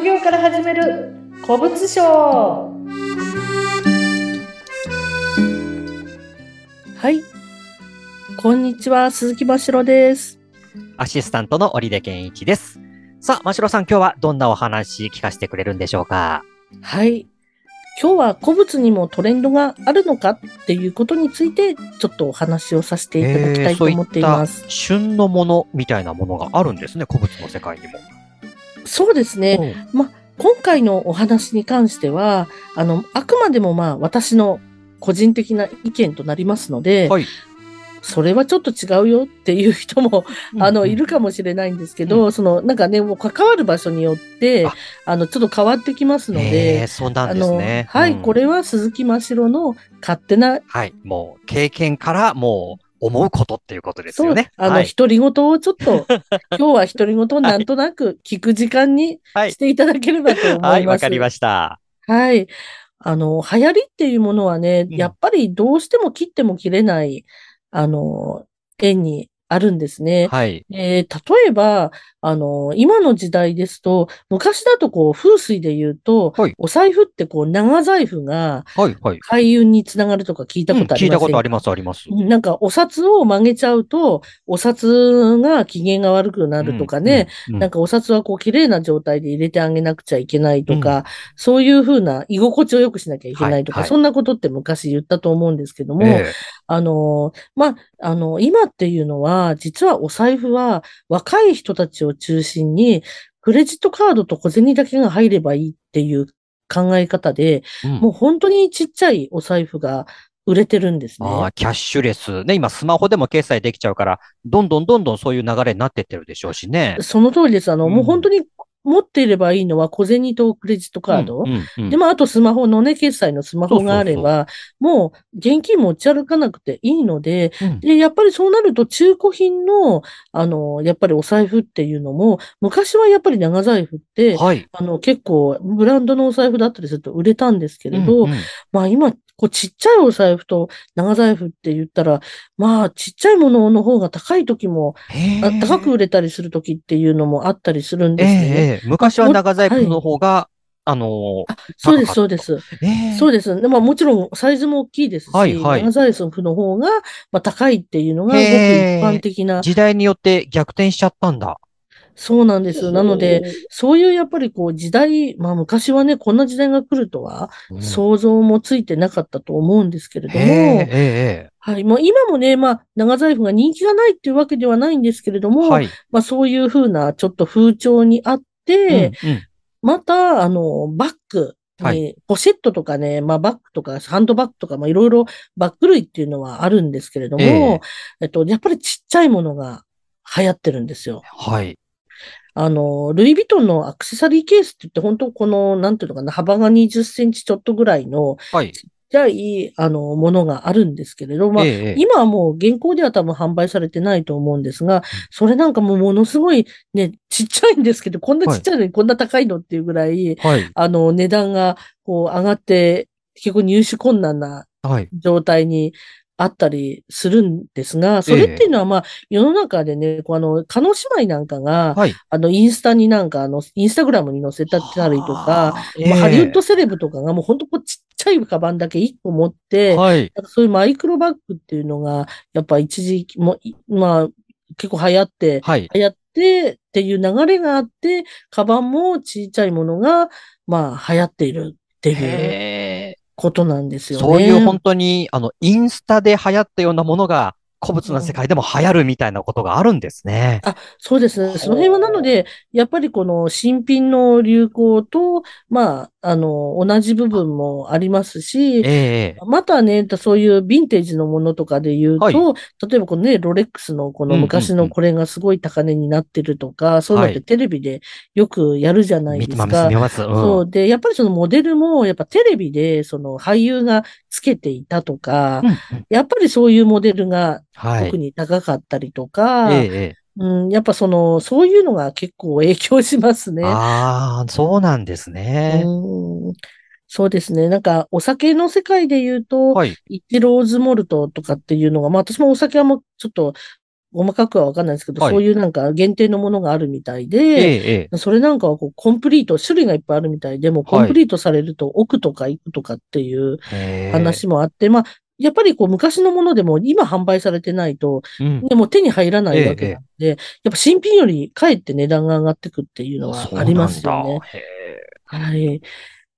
副業から始める古物商。はい。こんにちは鈴木真城です。アシスタントの織出健一です。さあ真城さん今日はどんなお話聞かせてくれるんでしょうか？はい。今日は古物にもトレンドがあるのかっていうことについて、ちょっとお話をさせていただきたいと思っています。えー、旬のものみたいなものがあるんですね、古物の世界にも。そうですね。ま、今回のお話に関しては、あの、あくまでもまあ、私の個人的な意見となりますので、はい、それはちょっと違うよっていう人も、あの、いるかもしれないんですけど、うん、その、なんかね、もう関わる場所によって、あ。の、ちょっと変わってきますので、そうなんですね。はい、これは鈴木真白の勝手な、はい、もう、経験からもう、思うことっていうことですよね。あの、独り言をちょっと、今日は独り言なんとなく聞く時間にしていただければと思います。はい、わ、はい、かりました。はい。あの、流行りっていうものはね、やっぱりどうしても切っても切れない、あの、縁にあるんですね。はい。えー、例えば、あの、今の時代ですと、昔だとこう、風水で言うと、はい、お財布ってこう、長財布が、はいはい。開運につながるとか聞いたことあります、うん、聞いたことあります、あります。なんか、お札を曲げちゃうと、お札が機嫌が悪くなるとかね、うんうん、なんかお札はこう、綺麗な状態で入れてあげなくちゃいけないとか、そういうふうな居心地を良くしなきゃいけないとか、はいはい、そんなことって昔言ったと思うんですけども、えー、あの、まあ、あの、今っていうのは、実はお財布は若い人たちを中心に、クレジットカードと小銭だけが入ればいいっていう考え方で、うん、もう本当にちっちゃいお財布が売れてるんですね。ああ、キャッシュレス。ね、今スマホでも決済できちゃうから、どんどんどんどんそういう流れになってってるでしょうしね。その通りです。あの、うん、もう本当に持っていればいいのは小銭とクレジットカード。うんうんうん、で、まあ、あとスマホのね、決済のスマホがあれば、もう現金持ち歩かなくていいので、うん、で、やっぱりそうなると中古品の、あの、やっぱりお財布っていうのも、昔はやっぱり長財布って、はい、あの、結構ブランドのお財布だったりすると売れたんですけれど、うんうん、まあ今こうちっちゃいお財布と長財布って言ったら、まあちっちゃいものの方が高い時も、高く売れたりする時っていうのもあったりするんですね。昔は長財布の方が、はいあのー、そうです、そうです。えー、そうです。まあもちろんサイズも大きいですし、はいはい、長財布の方が、まあ、高いっていうのがごく一般的な。時代によって逆転しちゃったんだ。そうなんです。なので、そういうやっぱりこう時代、まあ昔はね、こんな時代が来るとは想像もついてなかったと思うんですけれども、えー、はい。もう今もね、まあ長財布が人気がないっていうわけではないんですけれども、はい、まあそういうふうなちょっと風潮にあって、うんうん、また、あの、バッグ、はい、ポシェットとかね、まあバッグとかハンドバッグとか、まあいろいろバッグ類っていうのはあるんですけれども、えー、えっと、やっぱりちっちゃいものが流行ってるんですよ。はい。あの、ルイ・ヴィトンのアクセサリーケースって言って、本当この、なんていうのかな、幅が20センチちょっとぐらいの、はい。ちっちゃい、あの、ものがあるんですけれど、まあ、ええ、今はもう現行では多分販売されてないと思うんですが、それなんかもうものすごいね、ちっちゃいんですけど、こんなちっちゃいのにこんな高いのっていうぐらい、はい、あの、値段がこう上がって、結構入手困難な状態にあったりするんですが、それっていうのはまあ、世の中でね、こうあの、カノ姉妹なんかが、はい、あの、インスタになんか、あの、インスタグラムに載せたりとか、えー、まあ、ハリウッドセレブとかがもう本当こうちっちゃいカバンだけ1個持って、はい、そういうマイクロバッグっていうのが、やっぱ一時期も、まあ、結構流行って、はい、流行ってっていう流れがあって、カバンもちっちゃいものが、まあ、流行っているっていう。ことなんですよね。そういう本当に、あの、インスタで流行ったようなものが、古物の世界でも流行るみたいなことがあるんですね。あ、そうですね。その辺はなので、やっぱりこの新品の流行と、まあ、あの、同じ部分もありますし、えー、またね、そういうヴィンテージのものとかで言うと、はい、例えばこのね、ロレックスのこの昔のこれがすごい高値になってるとか、うんうんうん、そういうのってテレビでよくやるじゃないですか。見てます、うん、そう。で、やっぱりそのモデルも、やっぱテレビでその俳優がつけていたとか、うんうん、やっぱりそういうモデルが特に高かったりとか、はい、ええ。うん、やっぱその、そういうのが結構影響しますね。ああ、そうなんですね。うん。そうですね。なんか、お酒の世界で言うと、はい、イチローズモルトとかっていうのが、まあ私もお酒はもうちょっと細かくはわかんないですけど、はい、そういうなんか限定のものがあるみたいで、ええ、それなんかはこうコンプリート、種類がいっぱいあるみたいで、もコンプリートされると奥とか行くとかっていう話もあって、まあ、やっぱりこう昔のものでも今販売されてないと、うん、でも手に入らないわけなんで、ええ、やっぱ新品よりかえって値段が上がってくっていうのはありますよね。はい。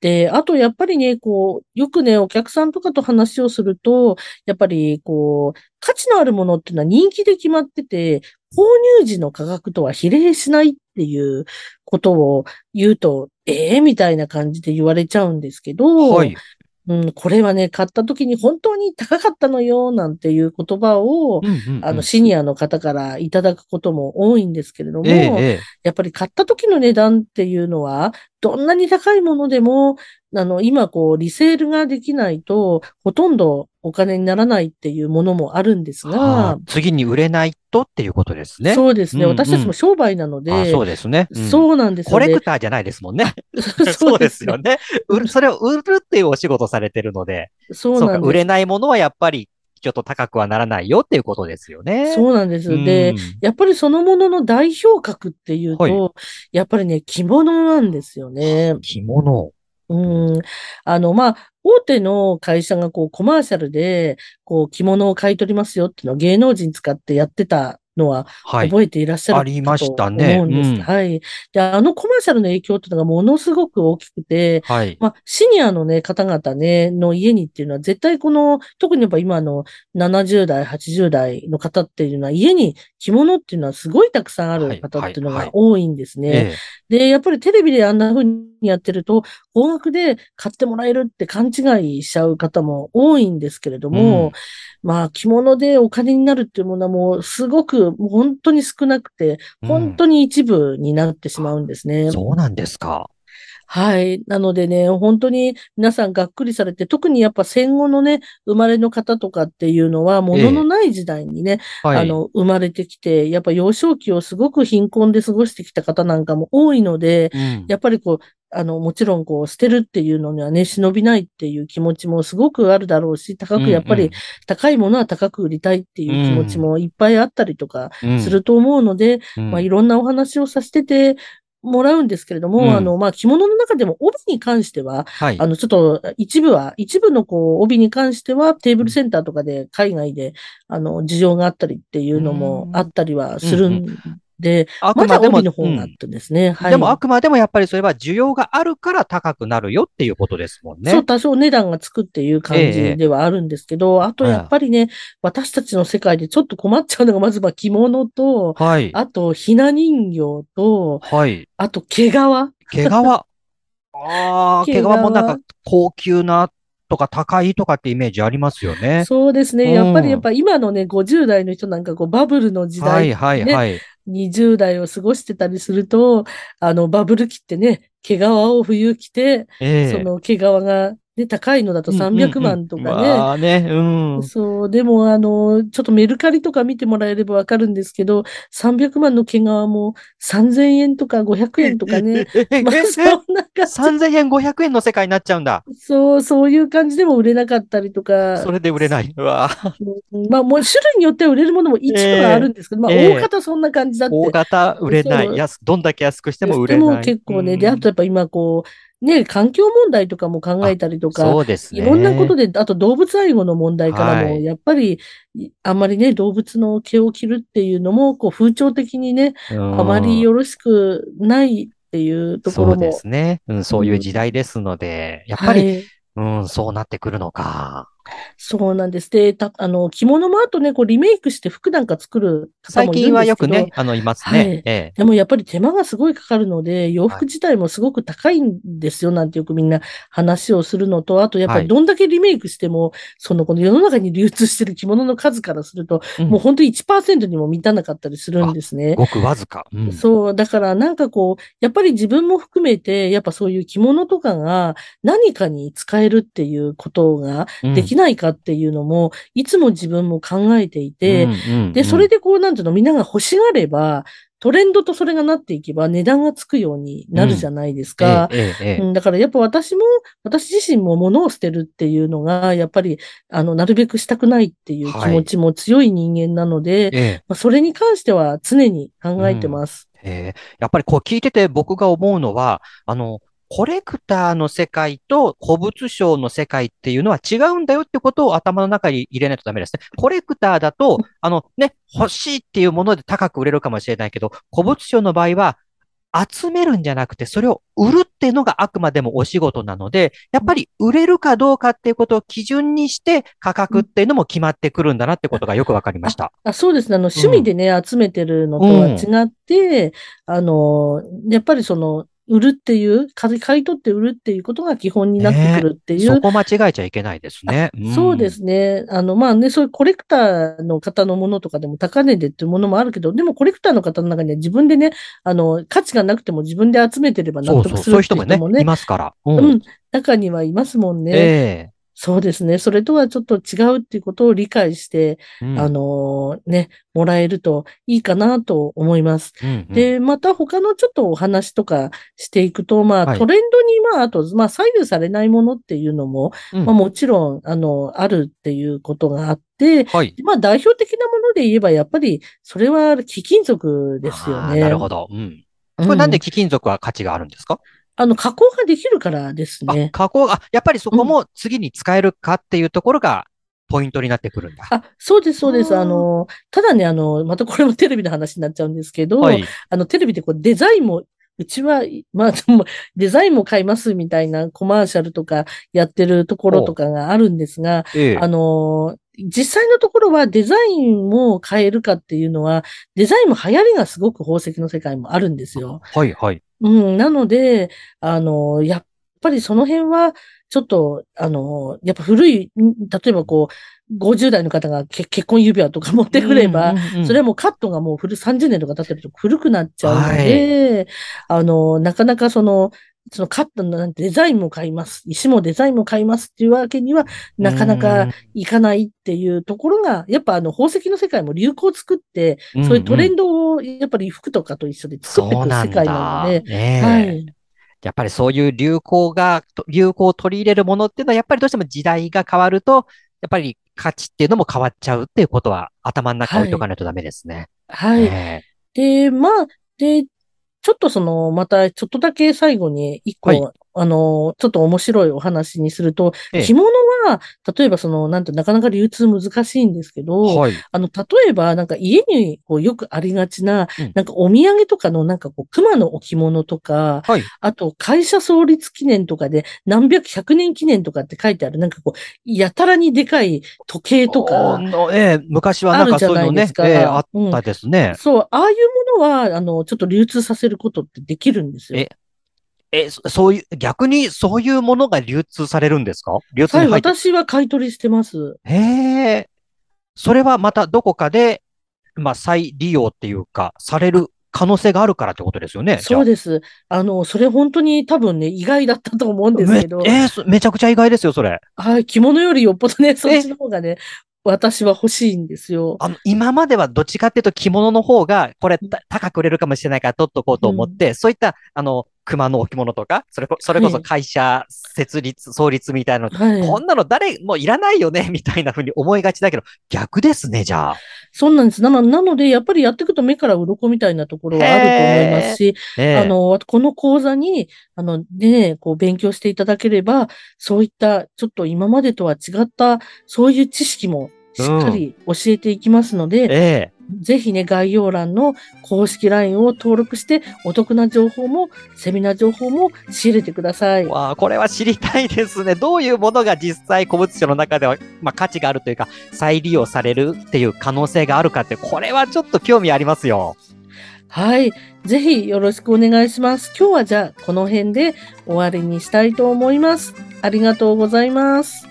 で、あとやっぱりね、こう、よくね、お客さんとかと話をすると、やっぱりこう、価値のあるものっていうのは人気で決まってて、購入時の価格とは比例しないっていうことを言うと、ええー、みたいな感じで言われちゃうんですけど、はい、うん、これはね、買った時に本当に高かったのよ、なんていう言葉を、あの、シニアの方からいただくことも多いんですけれども、ええ、やっぱり買った時の値段っていうのは、どんなに高いものでも、あの、今こう、リセールができないと、ほとんどお金にならないっていうものもあるんですが、はあ、次に売れないとっていうことですね。そうですね。うんうん、私たちも商売なので、そうですね、うん、そうなんですよね。コレクターじゃないですもんね。そうですよね。売る、それを売るっていうお仕事されてるので、そうなんです。売れないものはやっぱりちょっと高くはならないよっていうことですよね。そうなんです。で、やっぱりそのものの代表格っていうと、はい、やっぱりね、着物なんですよね。着物うん。あの、まあ、大手の会社がこうコマーシャルで、こう着物を買い取りますよっていうのを芸能人使ってやってたのは覚えていらっしゃる、はい、ありましたね。思うんです、うん。はい。で、あのコマーシャルの影響っていうのがものすごく大きくて、はい。まあ、シニアのね、方々ね、の家にっていうのは絶対この、特にやっぱ今の70代、80代の方っていうのは家に着物っていうのはすごいたくさんある方っていうのが多いんですね。で、やっぱりテレビであんな風にやってると、高額で買ってもらえるって勘違いしちゃう方も多いんですけれども、うんまあ、着物でお金になるっていうものはもうすごく、もう本当に少なくて、本当に一部になってしまうんですね。うん、そうなんですか。はい。なのでね、本当に皆さんがっくりされて、特にやっぱ戦後のね、生まれの方とかっていうのは、物のない時代にね、えーはい、あの、生まれてきて、やっぱ幼少期をすごく貧困で過ごしてきた方なんかも多いので、うん、やっぱりこう、あの、もちろんこう、捨てるっていうのにはね、忍びないっていう気持ちもすごくあるだろうし、高くやっぱり、高いものは高く売りたいっていう気持ちもいっぱいあったりとかすると思うので、うん、まあ、いろんなお話をさせてて、もらうんですけれども、うん、あの、まあ、着物の中でも帯に関しては、はい、あの、ちょっと一部は、一部のこう、帯に関してはテーブルセンターとかで海外で、あの、事情があったりっていうのもあったりはするんで、あくまでも、の方があってですね、うんはい。でもあくまでもやっぱりそれは需要があるから高くなるよっていうことですもんね。そう、多少値段がつくっていう感じではあるんですけど、えー、あとやっぱりね、私たちの世界でちょっと困っちゃうのが、まずは着物と、はい、あとひな人形と、はい、あと毛皮。毛皮？ああ、毛皮もなんか高級なとか高いとかってイメージありますよね。そうですね。やっぱりやっぱ今のね、50代の人なんかこうバブルの時代、ね、はいはいはい。20代を過ごしてたりすると、あの、バブル期ってね、毛皮を冬着て、えー、その毛皮がね、高いのだと300万とかね。ああね、うん。そう、でもあの、ちょっとメルカリとか見てもらえればわかるんですけど、300万の毛皮も3000円とか500円とかね。まあ、そんな3000円500円の世界になっちゃうんだ。そう、そういう感じでも売れなかったりとか。それで売れない。うわまあ、もう種類によっては売れるものも一部はあるんですけど、えー、まあ、大方そんな感じだって。大方売れない。安、どんだけ安くしても売れない。でも結構ね、で、あとやっぱ今こう、ね、環境問題とかも考えたりとか、そうですね。いろんなことで、あと動物愛護の問題からも、やっぱり、あんまりね、動物の毛を切るっていうのも、こう、風潮的にね、あまりよろしくないっていうところも。そうですね。うん、そういう時代ですので、やっぱり、はい、うん、そうなってくるのか。そうなんです。で、たあの、着物もあとね、こうリメイクして服なんか作る方もいるんですけど最近はよくね、あの、いますね、はい。ええ。でもやっぱり手間がすごいかかるので、洋服自体もすごく高いんですよ、なんてよくみんな話をするのと、あとやっぱりどんだけリメイクしても、はい、そのこの世の中に流通してる着物の数からすると、うん、もう本当に1%にも満たなかったりするんですね。ごくわずか、うん、そう、だからなんかこう、やっぱり自分も含めて、やっぱそういう着物とかが何かに使えるっていうことができないかっていうののも、いつも自分も考えていて、で、それでこう、なんていうの、みんなが欲しがれば、トレンドとそれがなっていけば値段がつくようになるじゃないですか。うん。えええ、だからやっぱ私も、私自身も物を捨てるっていうのが、やっぱり、あの、なるべくしたくないっていう気持ちも強い人間なので、はい、まあ、それに関しては常に考えてます。うん、え。やっぱりこう聞いてて僕が思うのは、あの、コレクターの世界と古物商の世界っていうのは違うんだよってことを頭の中に入れないとダメですね。コレクターだと、あのね、欲しいっていうもので高く売れるかもしれないけど、古物商の場合は、集めるんじゃなくて、それを売るっていうのがあくまでもお仕事なので、やっぱり売れるかどうかっていうことを基準にして価格っていうのも決まってくるんだなってことがよくわかりました。あそうですね。あの、趣味でね、うん、集めてるのとは違って、うん、あの、やっぱりその、売るっていう、買い取って売るっていうことが基本になってくるっていう。ね、そこ間違えちゃいけないですね。うん、そうですね。あの、まあね、そういうコレクターの方のものとかでも高値でっていうものもあるけど、でもコレクターの方の中には自分でね、あの、価値がなくても自分で集めてれば納得するっていう人もね。そうそうそういう人もね、いますから。うん、うん、中にはいますもんね。えーそうですね。それとはちょっと違うっていうことを理解して、うん、あのね、もらえるといいかなと思います。うんうん、で、また他のちょっとお話とかしていくと、まあ、はい、トレンドに、まあ、あと、まあ、左右されないものっていうのも、うん、まあ、もちろん、あの、あるっていうことがあって、はい、まあ、代表的なもので言えば、やっぱり、それは貴金属ですよね。なるほど。うん。これなんで貴金属は価値があるんですか、あの、加工ができるからですね。加工が、やっぱりそこも次に使えるかっていうところが、ポイントになってくるんだ。あ、そうです、そうです。あの、ただね、あの、またこれもテレビの話になっちゃうんですけど、はい、あの、テレビでこうデザインも、うちは、まあ、デザインも買いますみたいなコマーシャルとかやってるところとかがあるんですが、ええ、あの、実際のところはデザインも変えるかっていうのは、デザインも流行りがすごく宝石の世界もあるんですよ。はいはい。うん、なので、あの、やっぱりその辺は、ちょっと、あの、やっぱ古い、例えばこう、50代の方が結婚指輪とか持ってくれば、それはもうカットがもう古、30年とか経ってると古くなっちゃうので、はい、あの、なかなかその、そのカットのデザインも買います。石もデザインも買いますっていうわけには、なかなかいかないっていうところが、やっぱあの宝石の世界も流行を作って、そういうトレンドをやっぱり服とかと一緒で作っていく世界なので、ね、はい。やっぱりそういう流行が、流行を取り入れるものっていうのは、やっぱりどうしても時代が変わると、やっぱり価値っていうのも変わっちゃうっていうことは頭の中に置いとかないとダメですね。はい。はい、で、まあ、で、ちょっとその、またちょっとだけ最後に一個、はい、あの、ちょっと面白いお話にすると、ええ、着物は、例えばその、なんてなかなか流通難しいんですけど、はい、あの、例えばなんか家にこうよくありがちな、うん、なんかお土産とかのなんかこう熊の置物とか、はい、あと会社創立記念とかで何百、百年記念とかって書いてある、なんかこう、やたらにでかい時計とか。ええ、昔はなんか。そういうのね、ええ、あったですね、うん、そう、ああいうものは、あの、ちょっと流通させることってできるんですよ。え、え、そういう、逆にそういうものが流通されるんですか？流通にはい、私は買い取りしてます。へえ。それはまたどこかで、まあ、再利用っていうか、される可能性があるからってことですよね。そうです。あの、それ本当に多分ね、意外だったと思うんですけど。えー、めちゃくちゃ意外ですよ、それ。はい、着物よりよっぽどね、そっちの方がね、私は欲しいんですよ。あの、今まではどっちかっていうと着物の方が、これ高く売れるかもしれないから取っとこうと思って、うん、そういった、あの、熊の置物とか、それこそれこそ会社設立、はい、創立みたいなの、はい、こんなの誰もいらないよね、みたいな風に思いがちだけど、逆ですね、じゃあ。そうなんです。ななので、やっぱりやっていくと目から鱗みたいなところはあると思いますし、あの、この講座に、あの、ね、こう勉強していただければ、そういったちょっと今までとは違った、そういう知識もしっかり教えていきますので、うんえぜひね、概要欄の公式 LINE を登録して、お得な情報も、セミナー情報も仕入れてください。わあ、これは知りたいですね。どういうものが実際古物商の中では、まあ、価値があるというか、再利用されるっていう可能性があるかって、これはちょっと興味ありますよ。はい。ぜひよろしくお願いします。今日はじゃあこの辺で終わりにしたいと思います。ありがとうございます。